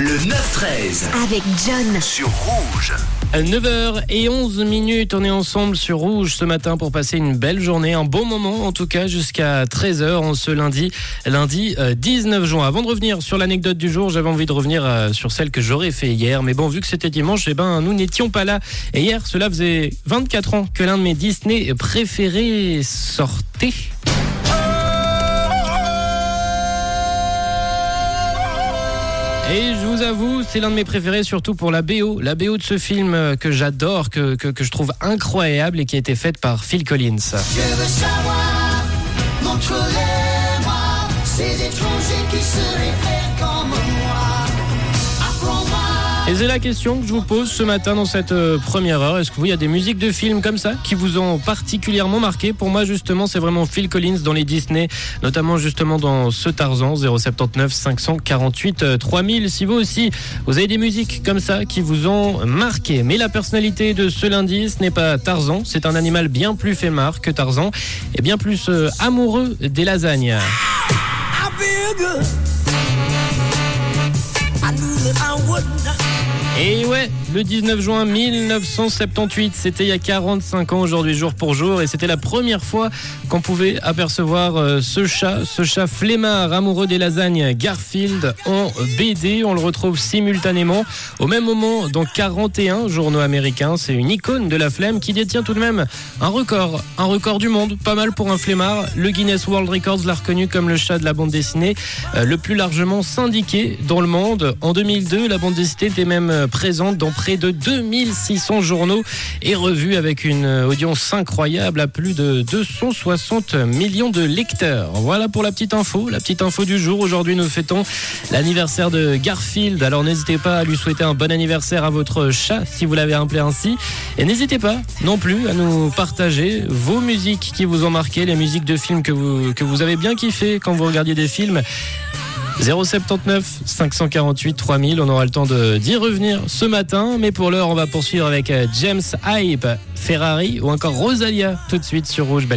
Le 9-13 avec John. sur Rouge. 9h11 minutes, on est ensemble sur Rouge ce matin pour passer une belle journée, un beau moment en tout cas jusqu'à 13h en ce lundi, lundi euh, 19 juin. Avant de revenir sur l'anecdote du jour, j'avais envie de revenir euh, sur celle que j'aurais fait hier, mais bon vu que c'était dimanche, eh ben nous n'étions pas là. Et hier, cela faisait 24 ans que l'un de mes Disney préférés sortait. Et je vous avoue, c'est l'un de mes préférés, surtout pour la BO. La BO de ce film euh, que j'adore, que, je trouve incroyable et qui a été faite par Phil Collins. Et c'est la question que je vous pose ce matin dans cette euh, première heure. Est-ce que vous, il y a des musiques de films comme ça qui vous ont particulièrement marqué? Pour moi, justement, c'est vraiment Phil Collins dans les Disney, notamment justement dans ce Tarzan 079 548 euh, 3000. Si vous aussi, vous avez des musiques comme ça qui vous ont marqué. Mais la personnalité de ce lundi, ce n'est pas Tarzan. C'est un animal bien plus fainéant que Tarzan et bien plus euh, amoureux des lasagnes. I Et ouais, le 19 juin 1978, c'était il y a 45 ans aujourd'hui jour pour jour et c'était la première fois qu'on pouvait apercevoir euh, ce chat, ce chat flemmard amoureux des lasagnes Garfield en BD. On le retrouve simultanément au même moment dans 41 journaux américains. C'est une icône de la flemme qui détient tout de même un record, un record du monde, pas mal pour un flemmard. Le Guinness World Records l'a reconnu comme le chat de la bande dessinée euh, le plus largement syndiqué dans le monde. En 2002, la bande dessinée était même euh, présente dans près de 2600 journaux et revues avec une euh, audience incroyable à plus de 260 millions de lecteurs. Voilà pour la petite info, la petite info du jour. Aujourd'hui, nous fêtons l'anniversaire de Garfield. Alors n'hésitez pas à lui souhaiter un bon anniversaire à votre chat si vous l'avez appelé ainsi. Et n'hésitez pas non plus à nous partager vos musiques qui vous ont marqué, les musiques de films que vous, que vous avez bien kiffé quand vous regardiez des films. 079 548 3000, on aura le temps d'y revenir ce matin, mais pour l'heure on va poursuivre avec euh, James Hype, Ferrari ou encore Rosalia tout de suite sur Rouge. Bah.